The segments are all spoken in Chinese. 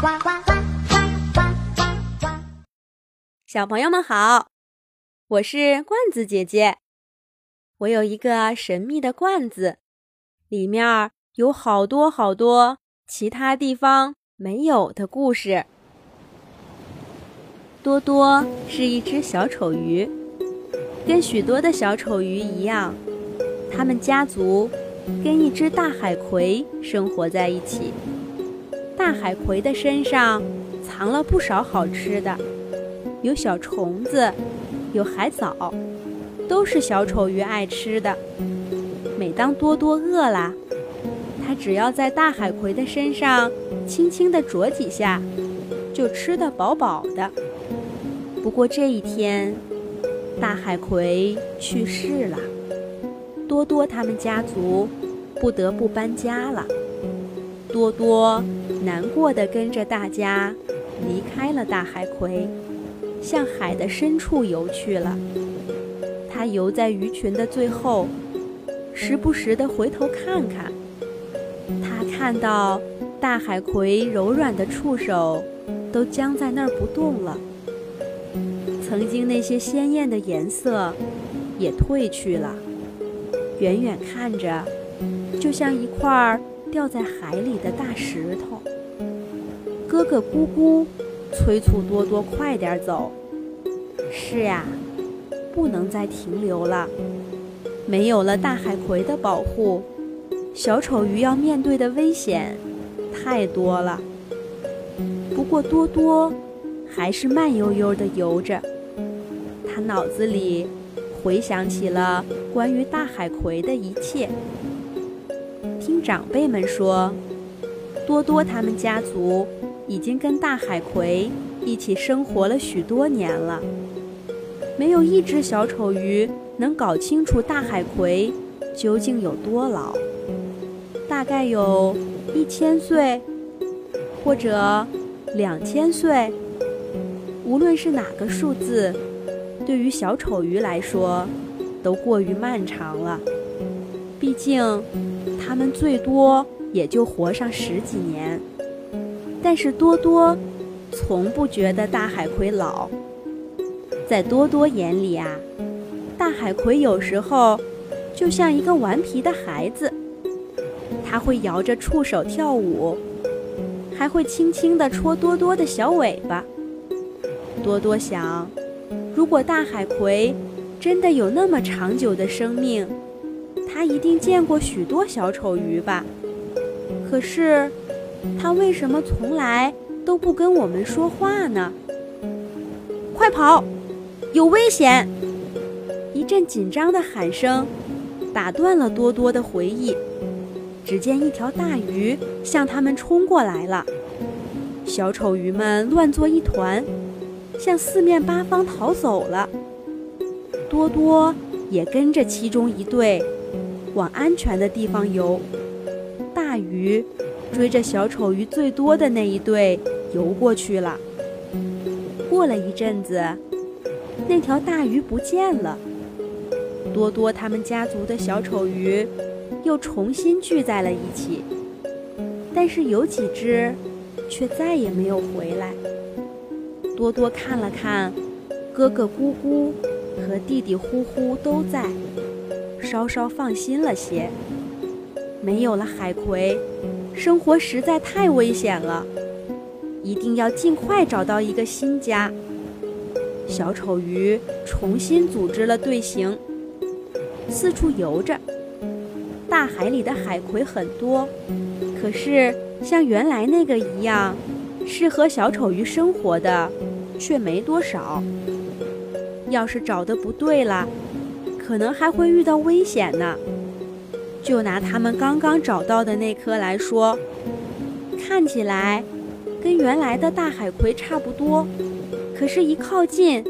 呱呱呱呱呱呱！小朋友们好，我是罐子姐姐。我有一个神秘的罐子，里面有好多好多其他地方没有的故事。多多是一只小丑鱼，跟许多的小丑鱼一样，他们家族跟一只大海葵生活在一起。大海葵的身上藏了不少好吃的，有小虫子，有海藻，都是小丑鱼爱吃的。每当多多饿了，它只要在大海葵的身上轻轻地啄几下，就吃得饱饱的。不过这一天，大海葵去世了，多多他们家族不得不搬家了。多多。难过的跟着大家离开了大海葵，向海的深处游去了。他游在鱼群的最后，时不时的回头看看。他看到大海葵柔软的触手都僵在那儿不动了，曾经那些鲜艳的颜色也褪去了，远远看着，就像一块掉在海里的大石头。哥哥咕咕催促多多快点走。是呀，不能再停留了。没有了大海葵的保护，小丑鱼要面对的危险太多了。不过多多还是慢悠悠地游着，他脑子里回想起了关于大海葵的一切。听长辈们说，多多他们家族。已经跟大海葵一起生活了许多年了，没有一只小丑鱼能搞清楚大海葵究竟有多老，大概有一千岁，或者两千岁。无论是哪个数字，对于小丑鱼来说，都过于漫长了。毕竟，它们最多也就活上十几年。但是多多从不觉得大海葵老，在多多眼里啊，大海葵有时候就像一个顽皮的孩子，他会摇着触手跳舞，还会轻轻地戳多多的小尾巴。多多想，如果大海葵真的有那么长久的生命，他一定见过许多小丑鱼吧？可是。他为什么从来都不跟我们说话呢？快跑，有危险！一阵紧张的喊声打断了多多的回忆。只见一条大鱼向他们冲过来了，小丑鱼们乱作一团，向四面八方逃走了。多多也跟着其中一队往安全的地方游。大鱼。追着小丑鱼最多的那一队游过去了。过了一阵子，那条大鱼不见了。多多他们家族的小丑鱼又重新聚在了一起，但是有几只却再也没有回来。多多看了看，哥哥咕咕和弟弟呼呼都在，稍稍放心了些。没有了海葵。生活实在太危险了，一定要尽快找到一个新家。小丑鱼重新组织了队形，四处游着。大海里的海葵很多，可是像原来那个一样适合小丑鱼生活的却没多少。要是找的不对了，可能还会遇到危险呢。就拿他们刚刚找到的那颗来说，看起来跟原来的大海葵差不多，可是，一靠近，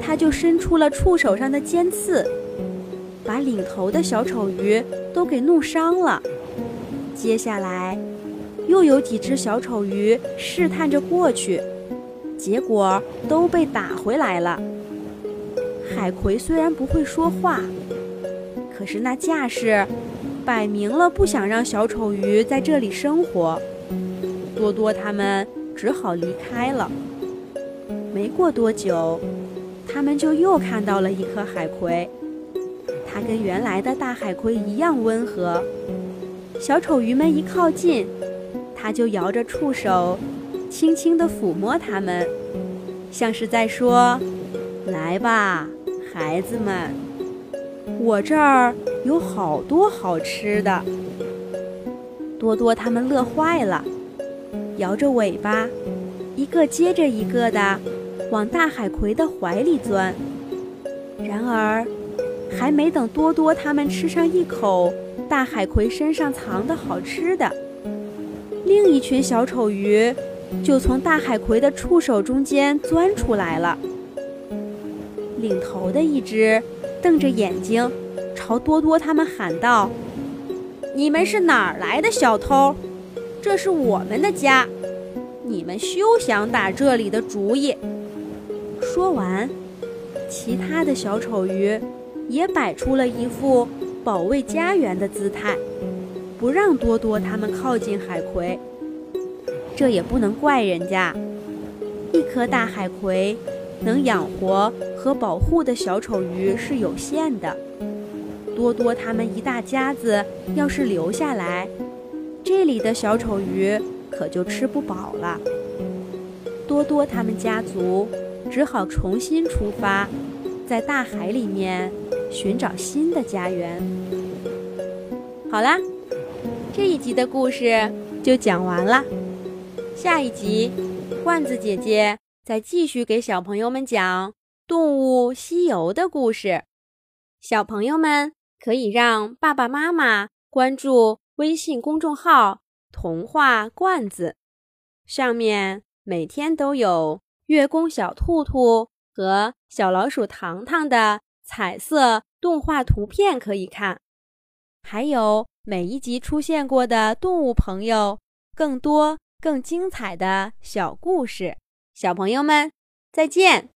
它就伸出了触手上的尖刺，把领头的小丑鱼都给弄伤了。接下来，又有几只小丑鱼试探着过去，结果都被打回来了。海葵虽然不会说话，可是那架势。摆明了不想让小丑鱼在这里生活。多多他们只好离开了。没过多久，他们就又看到了一颗海葵，它跟原来的大海葵一样温和。小丑鱼们一靠近，它就摇着触手，轻轻地抚摸它们，像是在说：“来吧，孩子们，我这儿有好多好吃的。”多多他们乐坏了，摇着尾巴，一个接着一个的往大海葵的怀里钻。然而，还没等多多他们吃上一口大海葵身上藏的好吃的，另一群小丑鱼就从大海葵的触手中间钻出来了。领头的一只瞪着眼睛，朝多多他们喊道。你们是哪儿来的小偷？这是我们的家，你们休想打这里的主意。说完，其他的小丑鱼也摆出了一副保卫家园的姿态，不让多多他们靠近海葵。这也不能怪人家，一颗大海葵能养活和保护的小丑鱼是有限的。多多他们一大家子要是留下来，这里的小丑鱼可就吃不饱了。多多他们家族只好重新出发，在大海里面寻找新的家园。好啦，这一集的故事就讲完了。下一集，罐子姐姐再继续给小朋友们讲《动物西游》的故事。小朋友们。可以让爸爸妈妈关注微信公众号“童话罐子”，上面每天都有月宫小兔兔和小老鼠糖糖的彩色动画图片可以看，还有每一集出现过的动物朋友更多更精彩的小故事。小朋友们，再见。